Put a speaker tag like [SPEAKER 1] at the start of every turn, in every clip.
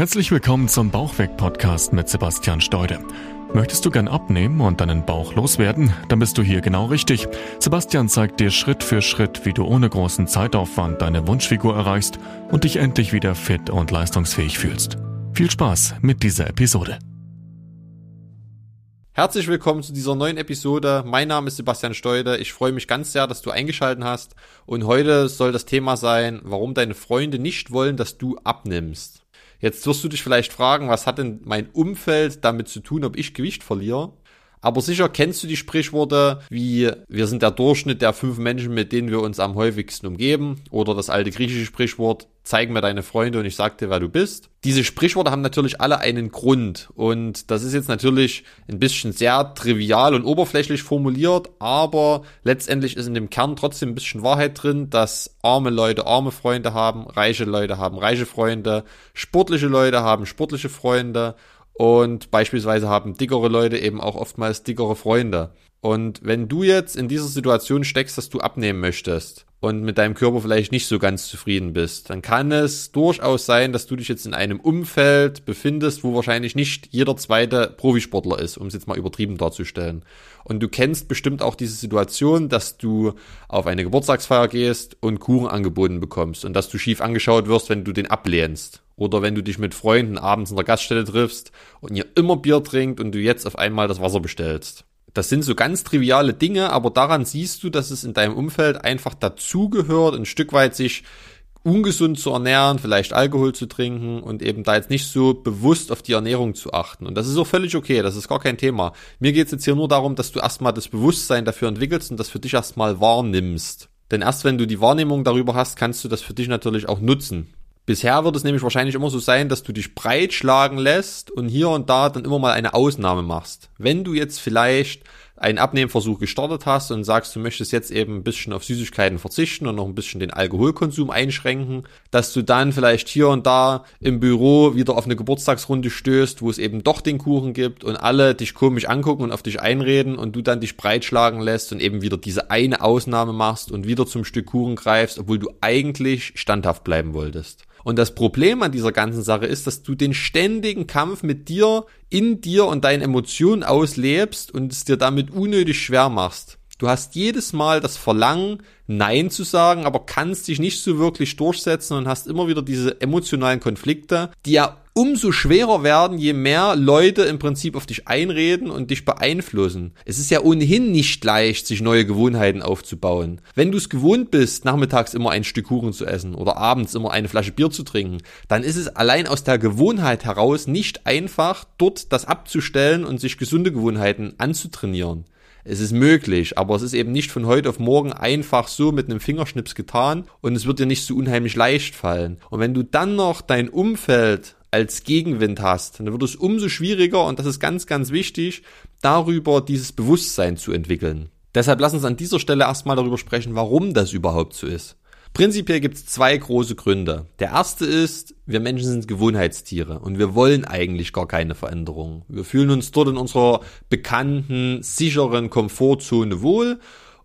[SPEAKER 1] Herzlich willkommen zum Bauchweg-Podcast mit Sebastian Steude. Möchtest du gern abnehmen und deinen Bauch loswerden? Dann bist du hier genau richtig. Sebastian zeigt dir Schritt für Schritt, wie du ohne großen Zeitaufwand deine Wunschfigur erreichst und dich endlich wieder fit und leistungsfähig fühlst. Viel Spaß mit dieser Episode.
[SPEAKER 2] Herzlich willkommen zu dieser neuen Episode. Mein Name ist Sebastian Steude. Ich freue mich ganz sehr, dass du eingeschaltet hast. Und heute soll das Thema sein, warum deine Freunde nicht wollen, dass du abnimmst. Jetzt wirst du dich vielleicht fragen, was hat denn mein Umfeld damit zu tun, ob ich Gewicht verliere? Aber sicher kennst du die Sprichworte wie wir sind der Durchschnitt der fünf Menschen, mit denen wir uns am häufigsten umgeben. Oder das alte griechische Sprichwort zeig mir deine Freunde und ich sag dir, wer du bist. Diese Sprichworte haben natürlich alle einen Grund. Und das ist jetzt natürlich ein bisschen sehr trivial und oberflächlich formuliert, aber letztendlich ist in dem Kern trotzdem ein bisschen Wahrheit drin, dass arme Leute arme Freunde haben, reiche Leute haben reiche Freunde, sportliche Leute haben sportliche Freunde und beispielsweise haben dickere Leute eben auch oftmals dickere Freunde. Und wenn du jetzt in dieser Situation steckst, dass du abnehmen möchtest und mit deinem Körper vielleicht nicht so ganz zufrieden bist, dann kann es durchaus sein, dass du dich jetzt in einem Umfeld befindest, wo wahrscheinlich nicht jeder zweite Profisportler ist, um es jetzt mal übertrieben darzustellen. Und du kennst bestimmt auch diese Situation, dass du auf eine Geburtstagsfeier gehst und Kuchen angeboten bekommst und dass du schief angeschaut wirst, wenn du den ablehnst. Oder wenn du dich mit Freunden abends in der Gaststätte triffst und ihr immer Bier trinkt und du jetzt auf einmal das Wasser bestellst. Das sind so ganz triviale Dinge, aber daran siehst du, dass es in deinem Umfeld einfach dazugehört, ein Stück weit sich ungesund zu ernähren, vielleicht Alkohol zu trinken und eben da jetzt nicht so bewusst auf die Ernährung zu achten. Und das ist auch völlig okay, das ist gar kein Thema. Mir geht es jetzt hier nur darum, dass du erstmal das Bewusstsein dafür entwickelst und das für dich erstmal wahrnimmst. Denn erst wenn du die Wahrnehmung darüber hast, kannst du das für dich natürlich auch nutzen. Bisher wird es nämlich wahrscheinlich immer so sein, dass du dich breitschlagen lässt und hier und da dann immer mal eine Ausnahme machst. Wenn du jetzt vielleicht einen Abnehmversuch gestartet hast und sagst, du möchtest jetzt eben ein bisschen auf Süßigkeiten verzichten und noch ein bisschen den Alkoholkonsum einschränken, dass du dann vielleicht hier und da im Büro wieder auf eine Geburtstagsrunde stößt, wo es eben doch den Kuchen gibt und alle dich komisch angucken und auf dich einreden und du dann dich breitschlagen lässt und eben wieder diese eine Ausnahme machst und wieder zum Stück Kuchen greifst, obwohl du eigentlich standhaft bleiben wolltest. Und das Problem an dieser ganzen Sache ist, dass du den ständigen Kampf mit dir, in dir und deinen Emotionen auslebst und es dir damit unnötig schwer machst. Du hast jedes Mal das Verlangen, Nein zu sagen, aber kannst dich nicht so wirklich durchsetzen und hast immer wieder diese emotionalen Konflikte, die ja umso schwerer werden, je mehr Leute im Prinzip auf dich einreden und dich beeinflussen. Es ist ja ohnehin nicht leicht, sich neue Gewohnheiten aufzubauen. Wenn du es gewohnt bist, nachmittags immer ein Stück Kuchen zu essen oder abends immer eine Flasche Bier zu trinken, dann ist es allein aus der Gewohnheit heraus nicht einfach, dort das abzustellen und sich gesunde Gewohnheiten anzutrainieren. Es ist möglich, aber es ist eben nicht von heute auf morgen einfach so mit einem Fingerschnips getan und es wird dir nicht so unheimlich leicht fallen. Und wenn du dann noch dein Umfeld als Gegenwind hast, dann wird es umso schwieriger und das ist ganz, ganz wichtig, darüber dieses Bewusstsein zu entwickeln. Deshalb lass uns an dieser Stelle erstmal darüber sprechen, warum das überhaupt so ist. Prinzipiell gibt es zwei große Gründe. Der erste ist, wir Menschen sind Gewohnheitstiere und wir wollen eigentlich gar keine Veränderung. Wir fühlen uns dort in unserer bekannten, sicheren Komfortzone wohl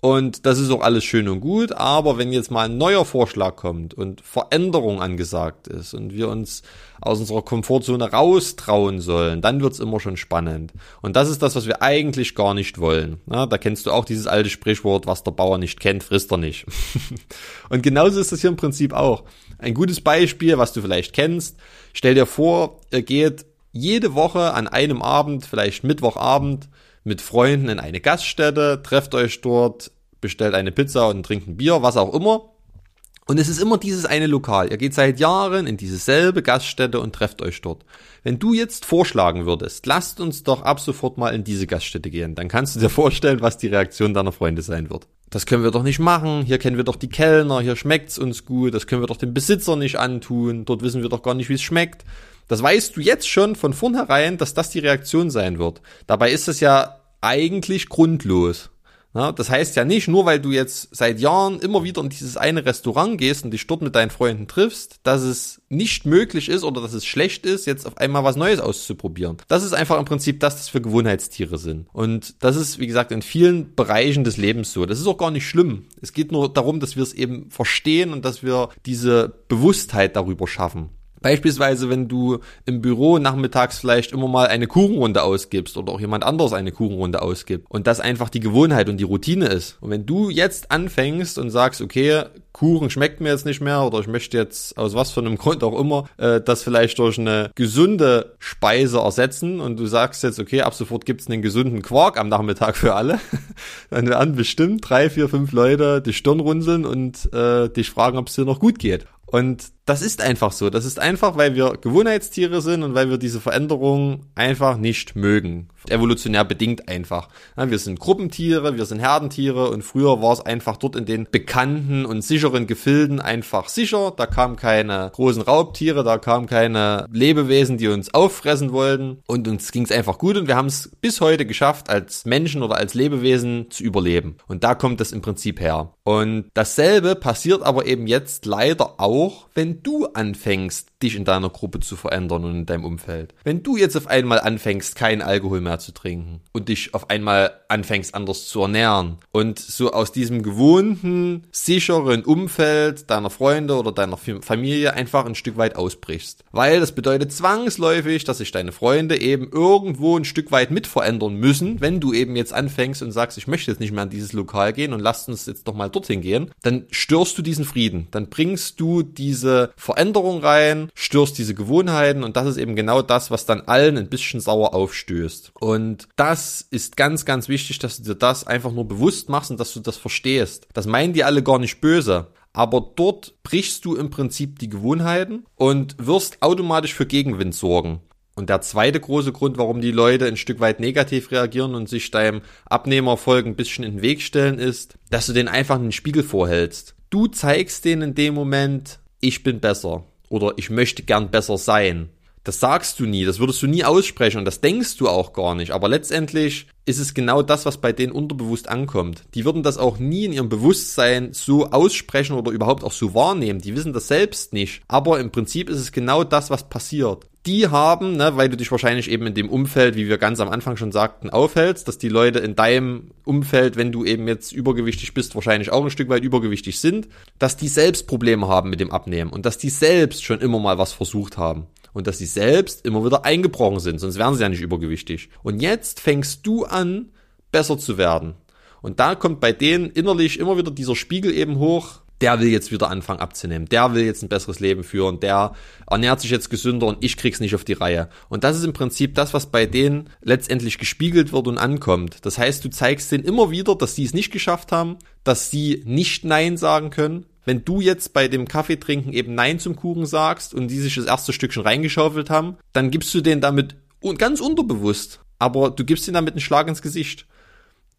[SPEAKER 2] und das ist auch alles schön und gut, aber wenn jetzt mal ein neuer Vorschlag kommt und Veränderung angesagt ist und wir uns aus unserer Komfortzone raustrauen sollen, dann wird's immer schon spannend. Und das ist das, was wir eigentlich gar nicht wollen. Na, da kennst du auch dieses alte Sprichwort, was der Bauer nicht kennt, frisst er nicht. und genauso ist das hier im Prinzip auch. Ein gutes Beispiel, was du vielleicht kennst, stell dir vor, ihr geht jede Woche an einem Abend, vielleicht Mittwochabend, mit Freunden in eine Gaststätte, trefft euch dort, bestellt eine Pizza und trinkt ein Bier, was auch immer. Und es ist immer dieses eine Lokal. Ihr geht seit Jahren in diese selbe Gaststätte und trefft euch dort. Wenn du jetzt vorschlagen würdest, lasst uns doch ab sofort mal in diese Gaststätte gehen, dann kannst du dir vorstellen, was die Reaktion deiner Freunde sein wird. Das können wir doch nicht machen, hier kennen wir doch die Kellner, hier schmeckt's uns gut, das können wir doch dem Besitzer nicht antun, dort wissen wir doch gar nicht, wie es schmeckt. Das weißt du jetzt schon von vornherein, dass das die Reaktion sein wird. Dabei ist es ja eigentlich grundlos. Das heißt ja nicht, nur weil du jetzt seit Jahren immer wieder in dieses eine Restaurant gehst und dich dort mit deinen Freunden triffst, dass es nicht möglich ist oder dass es schlecht ist, jetzt auf einmal was Neues auszuprobieren. Das ist einfach im Prinzip das, was für Gewohnheitstiere sind. Und das ist, wie gesagt, in vielen Bereichen des Lebens so. Das ist auch gar nicht schlimm. Es geht nur darum, dass wir es eben verstehen und dass wir diese Bewusstheit darüber schaffen. Beispielsweise, wenn du im Büro nachmittags vielleicht immer mal eine Kuchenrunde ausgibst oder auch jemand anderes eine Kuchenrunde ausgibt und das einfach die Gewohnheit und die Routine ist. Und wenn du jetzt anfängst und sagst, okay, Kuchen schmeckt mir jetzt nicht mehr oder ich möchte jetzt aus was für einem Grund auch immer äh, das vielleicht durch eine gesunde Speise ersetzen und du sagst jetzt, okay, ab sofort gibt's einen gesunden Quark am Nachmittag für alle, dann werden bestimmt drei, vier, fünf Leute die Stirn runzeln und äh, dich fragen, ob es dir noch gut geht. Und das ist einfach so. Das ist einfach, weil wir Gewohnheitstiere sind und weil wir diese Veränderung einfach nicht mögen. Evolutionär bedingt einfach. Wir sind Gruppentiere, wir sind Herdentiere und früher war es einfach dort in den bekannten und sicheren Gefilden einfach sicher. Da kamen keine großen Raubtiere, da kamen keine Lebewesen, die uns auffressen wollten und uns ging es einfach gut und wir haben es bis heute geschafft, als Menschen oder als Lebewesen zu überleben. Und da kommt das im Prinzip her. Und dasselbe passiert aber eben jetzt leider auch, wenn du anfängst, dich in deiner Gruppe zu verändern und in deinem Umfeld. Wenn du jetzt auf einmal anfängst, keinen Alkohol mehr zu trinken und dich auf einmal anfängst, anders zu ernähren und so aus diesem gewohnten, sicheren Umfeld deiner Freunde oder deiner Familie einfach ein Stück weit ausbrichst. Weil das bedeutet zwangsläufig, dass sich deine Freunde eben irgendwo ein Stück weit mit verändern müssen, wenn du eben jetzt anfängst und sagst, ich möchte jetzt nicht mehr in dieses Lokal gehen und lass uns jetzt doch mal dorthin gehen, dann störst du diesen Frieden. Dann bringst du diese Veränderung rein, störst diese Gewohnheiten und das ist eben genau das, was dann allen ein bisschen sauer aufstößt. Und das ist ganz, ganz wichtig, dass du dir das einfach nur bewusst machst und dass du das verstehst. Das meinen die alle gar nicht böse. Aber dort brichst du im Prinzip die Gewohnheiten und wirst automatisch für Gegenwind sorgen. Und der zweite große Grund, warum die Leute ein Stück weit negativ reagieren und sich deinem Abnehmerfolg ein bisschen in den Weg stellen, ist, dass du den einfach einen Spiegel vorhältst. Du zeigst denen in dem Moment, ich bin besser oder ich möchte gern besser sein. Das sagst du nie, das würdest du nie aussprechen und das denkst du auch gar nicht. Aber letztendlich ist es genau das, was bei denen unterbewusst ankommt. Die würden das auch nie in ihrem Bewusstsein so aussprechen oder überhaupt auch so wahrnehmen. Die wissen das selbst nicht. Aber im Prinzip ist es genau das, was passiert die haben, ne, weil du dich wahrscheinlich eben in dem Umfeld, wie wir ganz am Anfang schon sagten, aufhältst, dass die Leute in deinem Umfeld, wenn du eben jetzt übergewichtig bist, wahrscheinlich auch ein Stück weit übergewichtig sind, dass die selbst Probleme haben mit dem Abnehmen und dass die selbst schon immer mal was versucht haben und dass sie selbst immer wieder eingebrochen sind, sonst wären sie ja nicht übergewichtig. Und jetzt fängst du an, besser zu werden. Und da kommt bei denen innerlich immer wieder dieser Spiegel eben hoch, der will jetzt wieder anfangen abzunehmen, der will jetzt ein besseres Leben führen, der ernährt sich jetzt gesünder und ich krieg's nicht auf die Reihe. Und das ist im Prinzip das, was bei denen letztendlich gespiegelt wird und ankommt. Das heißt, du zeigst denen immer wieder, dass sie es nicht geschafft haben, dass sie nicht Nein sagen können. Wenn du jetzt bei dem Kaffeetrinken eben Nein zum Kuchen sagst und die sich das erste Stückchen reingeschaufelt haben, dann gibst du denen damit ganz unterbewusst, aber du gibst ihnen damit einen Schlag ins Gesicht.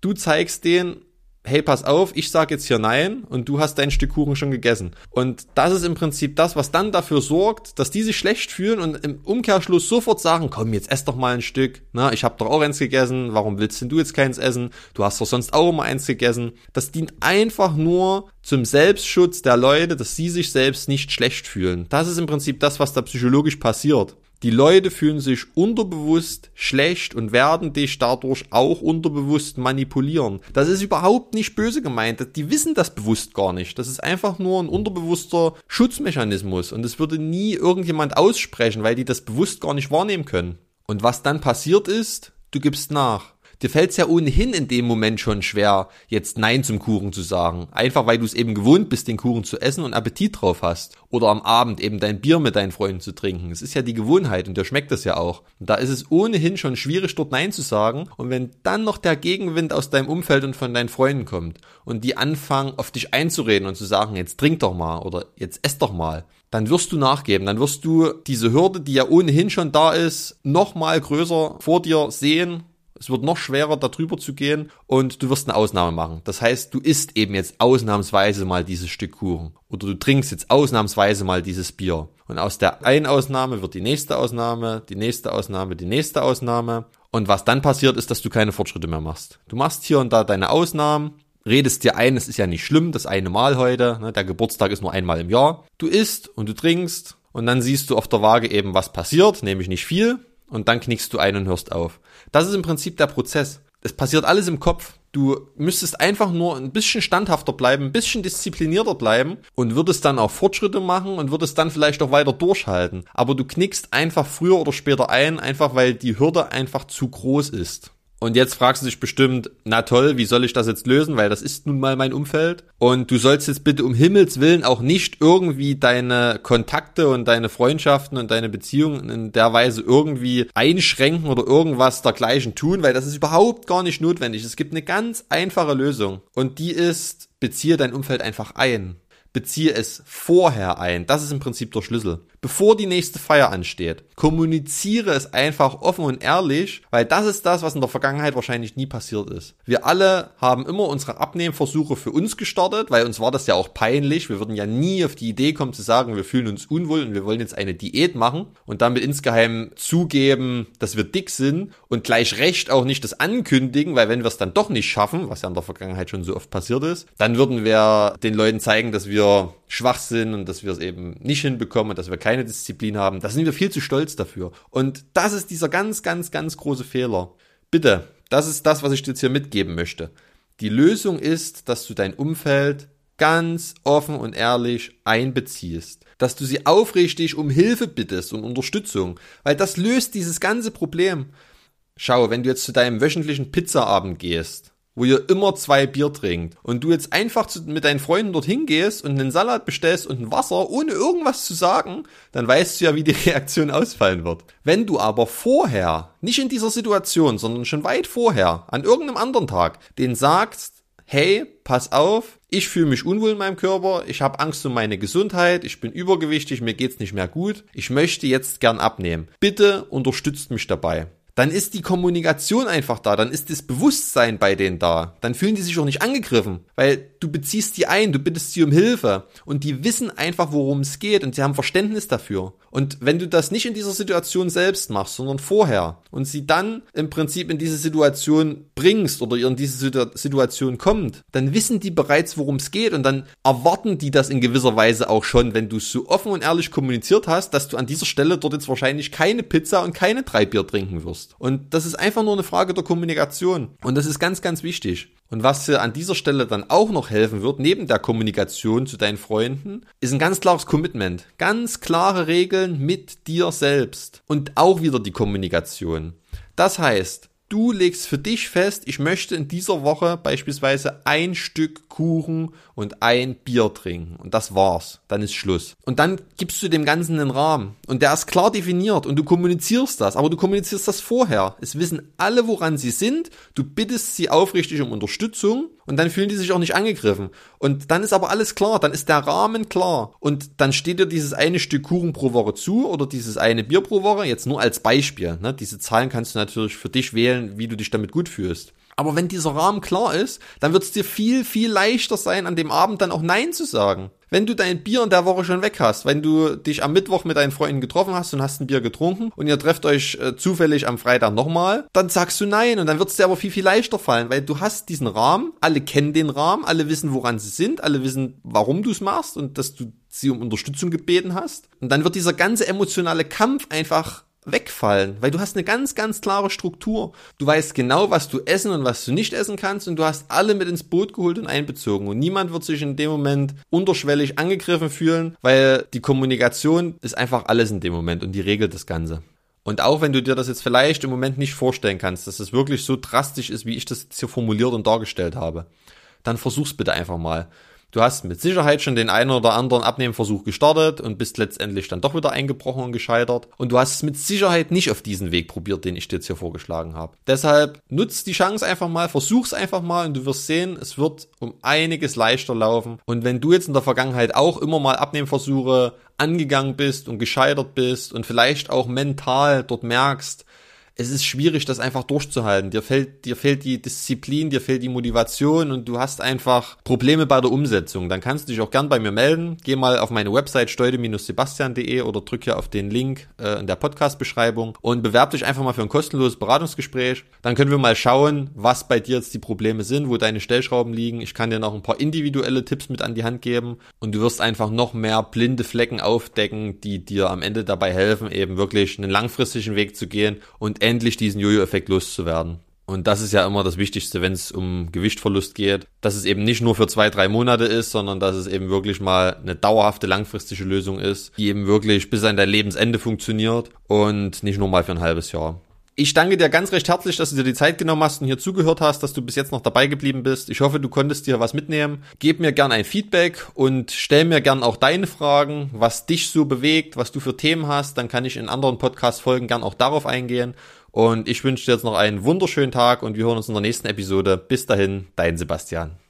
[SPEAKER 2] Du zeigst denen, hey, pass auf, ich sag jetzt hier nein und du hast dein Stück Kuchen schon gegessen. Und das ist im Prinzip das, was dann dafür sorgt, dass die sich schlecht fühlen und im Umkehrschluss sofort sagen, komm, jetzt ess doch mal ein Stück. Na, ich hab doch auch eins gegessen, warum willst denn du jetzt keins essen? Du hast doch sonst auch immer eins gegessen. Das dient einfach nur zum Selbstschutz der Leute, dass sie sich selbst nicht schlecht fühlen. Das ist im Prinzip das, was da psychologisch passiert. Die Leute fühlen sich unterbewusst schlecht und werden dich dadurch auch unterbewusst manipulieren. Das ist überhaupt nicht böse gemeint. Die wissen das bewusst gar nicht. Das ist einfach nur ein unterbewusster Schutzmechanismus und es würde nie irgendjemand aussprechen, weil die das bewusst gar nicht wahrnehmen können. Und was dann passiert ist, du gibst nach dir fällt es ja ohnehin in dem Moment schon schwer, jetzt Nein zum Kuchen zu sagen. Einfach weil du es eben gewohnt bist, den Kuchen zu essen und Appetit drauf hast. Oder am Abend eben dein Bier mit deinen Freunden zu trinken. Es ist ja die Gewohnheit und dir schmeckt das ja auch. Und da ist es ohnehin schon schwierig, dort Nein zu sagen. Und wenn dann noch der Gegenwind aus deinem Umfeld und von deinen Freunden kommt und die anfangen, auf dich einzureden und zu sagen, jetzt trink doch mal oder jetzt ess doch mal, dann wirst du nachgeben. Dann wirst du diese Hürde, die ja ohnehin schon da ist, noch mal größer vor dir sehen es wird noch schwerer, darüber zu gehen und du wirst eine Ausnahme machen. Das heißt, du isst eben jetzt ausnahmsweise mal dieses Stück Kuchen oder du trinkst jetzt ausnahmsweise mal dieses Bier. Und aus der einen Ausnahme wird die nächste Ausnahme, die nächste Ausnahme, die nächste Ausnahme. Und was dann passiert, ist, dass du keine Fortschritte mehr machst. Du machst hier und da deine Ausnahmen, redest dir ein, es ist ja nicht schlimm, das eine Mal heute, ne, der Geburtstag ist nur einmal im Jahr. Du isst und du trinkst und dann siehst du auf der Waage eben, was passiert, nämlich nicht viel und dann knickst du ein und hörst auf. Das ist im Prinzip der Prozess. Es passiert alles im Kopf. Du müsstest einfach nur ein bisschen standhafter bleiben, ein bisschen disziplinierter bleiben und würdest dann auch Fortschritte machen und würdest dann vielleicht auch weiter durchhalten. Aber du knickst einfach früher oder später ein, einfach weil die Hürde einfach zu groß ist. Und jetzt fragst du dich bestimmt, na toll, wie soll ich das jetzt lösen? Weil das ist nun mal mein Umfeld. Und du sollst jetzt bitte um Himmels Willen auch nicht irgendwie deine Kontakte und deine Freundschaften und deine Beziehungen in der Weise irgendwie einschränken oder irgendwas dergleichen tun, weil das ist überhaupt gar nicht notwendig. Es gibt eine ganz einfache Lösung. Und die ist, beziehe dein Umfeld einfach ein beziehe es vorher ein. Das ist im Prinzip der Schlüssel. Bevor die nächste Feier ansteht, kommuniziere es einfach offen und ehrlich, weil das ist das, was in der Vergangenheit wahrscheinlich nie passiert ist. Wir alle haben immer unsere Abnehmversuche für uns gestartet, weil uns war das ja auch peinlich. Wir würden ja nie auf die Idee kommen zu sagen, wir fühlen uns unwohl und wir wollen jetzt eine Diät machen und damit insgeheim zugeben, dass wir dick sind und gleich recht auch nicht das ankündigen, weil wenn wir es dann doch nicht schaffen, was ja in der Vergangenheit schon so oft passiert ist, dann würden wir den Leuten zeigen, dass wir schwach sind und dass wir es eben nicht hinbekommen und dass wir keine Disziplin haben. Da sind wir viel zu stolz dafür. Und das ist dieser ganz, ganz, ganz große Fehler. Bitte, das ist das, was ich dir jetzt hier mitgeben möchte. Die Lösung ist, dass du dein Umfeld ganz offen und ehrlich einbeziehst. Dass du sie aufrichtig um Hilfe bittest und Unterstützung. Weil das löst dieses ganze Problem. Schau, wenn du jetzt zu deinem wöchentlichen Pizzaabend gehst, wo ihr immer zwei Bier trinkt und du jetzt einfach zu, mit deinen Freunden dorthin gehst und einen Salat bestellst und ein Wasser, ohne irgendwas zu sagen, dann weißt du ja, wie die Reaktion ausfallen wird. Wenn du aber vorher, nicht in dieser Situation, sondern schon weit vorher, an irgendeinem anderen Tag, den sagst, hey, pass auf, ich fühle mich unwohl in meinem Körper, ich habe Angst um meine Gesundheit, ich bin übergewichtig, mir geht's nicht mehr gut, ich möchte jetzt gern abnehmen. Bitte unterstützt mich dabei dann ist die Kommunikation einfach da, dann ist das Bewusstsein bei denen da. Dann fühlen die sich auch nicht angegriffen, weil du beziehst die ein, du bittest sie um Hilfe und die wissen einfach, worum es geht und sie haben Verständnis dafür. Und wenn du das nicht in dieser Situation selbst machst, sondern vorher und sie dann im Prinzip in diese Situation bringst oder ihr in diese Situation kommt, dann wissen die bereits, worum es geht und dann erwarten die das in gewisser Weise auch schon, wenn du so offen und ehrlich kommuniziert hast, dass du an dieser Stelle dort jetzt wahrscheinlich keine Pizza und keine drei Bier trinken wirst. Und das ist einfach nur eine Frage der Kommunikation. Und das ist ganz, ganz wichtig. Und was dir an dieser Stelle dann auch noch helfen wird, neben der Kommunikation zu deinen Freunden, ist ein ganz klares Commitment. Ganz klare Regeln mit dir selbst. Und auch wieder die Kommunikation. Das heißt, du legst für dich fest, ich möchte in dieser Woche beispielsweise ein Stück Kuchen und ein Bier trinken. Und das war's. Dann ist Schluss. Und dann gibst du dem Ganzen einen Rahmen. Und der ist klar definiert und du kommunizierst das. Aber du kommunizierst das vorher. Es wissen alle, woran sie sind. Du bittest sie aufrichtig um Unterstützung und dann fühlen die sich auch nicht angegriffen. Und dann ist aber alles klar, dann ist der Rahmen klar. Und dann steht dir dieses eine Stück Kuchen pro Woche zu oder dieses eine Bier pro Woche, jetzt nur als Beispiel. Ne? Diese Zahlen kannst du natürlich für dich wählen, wie du dich damit gut fühlst. Aber wenn dieser Rahmen klar ist, dann wird es dir viel, viel leichter sein, an dem Abend dann auch Nein zu sagen. Wenn du dein Bier in der Woche schon weg hast, wenn du dich am Mittwoch mit deinen Freunden getroffen hast und hast ein Bier getrunken und ihr trefft euch äh, zufällig am Freitag nochmal, dann sagst du Nein und dann wird es dir aber viel, viel leichter fallen, weil du hast diesen Rahmen, alle kennen den Rahmen, alle wissen, woran sie sind, alle wissen, warum du es machst und dass du sie um Unterstützung gebeten hast. Und dann wird dieser ganze emotionale Kampf einfach wegfallen, weil du hast eine ganz, ganz klare Struktur. Du weißt genau, was du essen und was du nicht essen kannst und du hast alle mit ins Boot geholt und einbezogen und niemand wird sich in dem Moment unterschwellig angegriffen fühlen, weil die Kommunikation ist einfach alles in dem Moment und die regelt das Ganze. Und auch wenn du dir das jetzt vielleicht im Moment nicht vorstellen kannst, dass es wirklich so drastisch ist, wie ich das jetzt hier formuliert und dargestellt habe, dann versuch's bitte einfach mal. Du hast mit Sicherheit schon den einen oder anderen Abnehmversuch gestartet und bist letztendlich dann doch wieder eingebrochen und gescheitert. Und du hast es mit Sicherheit nicht auf diesen Weg probiert, den ich dir jetzt hier vorgeschlagen habe. Deshalb nutzt die Chance einfach mal, versuch's einfach mal und du wirst sehen, es wird um einiges leichter laufen. Und wenn du jetzt in der Vergangenheit auch immer mal Abnehmversuche angegangen bist und gescheitert bist und vielleicht auch mental dort merkst, es ist schwierig, das einfach durchzuhalten. Dir fehlt, dir fehlt die Disziplin, dir fehlt die Motivation und du hast einfach Probleme bei der Umsetzung. Dann kannst du dich auch gern bei mir melden. Geh mal auf meine Website steude-sebastian.de oder drück hier auf den Link äh, in der Podcast-Beschreibung und bewerb dich einfach mal für ein kostenloses Beratungsgespräch. Dann können wir mal schauen, was bei dir jetzt die Probleme sind, wo deine Stellschrauben liegen. Ich kann dir noch ein paar individuelle Tipps mit an die Hand geben und du wirst einfach noch mehr blinde Flecken aufdecken, die dir am Ende dabei helfen, eben wirklich einen langfristigen Weg zu gehen und endlich diesen Jojo-Effekt loszuwerden. Und das ist ja immer das Wichtigste, wenn es um Gewichtverlust geht, dass es eben nicht nur für zwei, drei Monate ist, sondern dass es eben wirklich mal eine dauerhafte, langfristige Lösung ist, die eben wirklich bis an dein Lebensende funktioniert und nicht nur mal für ein halbes Jahr. Ich danke dir ganz recht herzlich, dass du dir die Zeit genommen hast und hier zugehört hast, dass du bis jetzt noch dabei geblieben bist. Ich hoffe, du konntest dir was mitnehmen. Gib mir gern ein Feedback und stell mir gern auch deine Fragen, was dich so bewegt, was du für Themen hast. Dann kann ich in anderen Podcast-Folgen gern auch darauf eingehen. Und ich wünsche dir jetzt noch einen wunderschönen Tag und wir hören uns in der nächsten Episode. Bis dahin, dein Sebastian.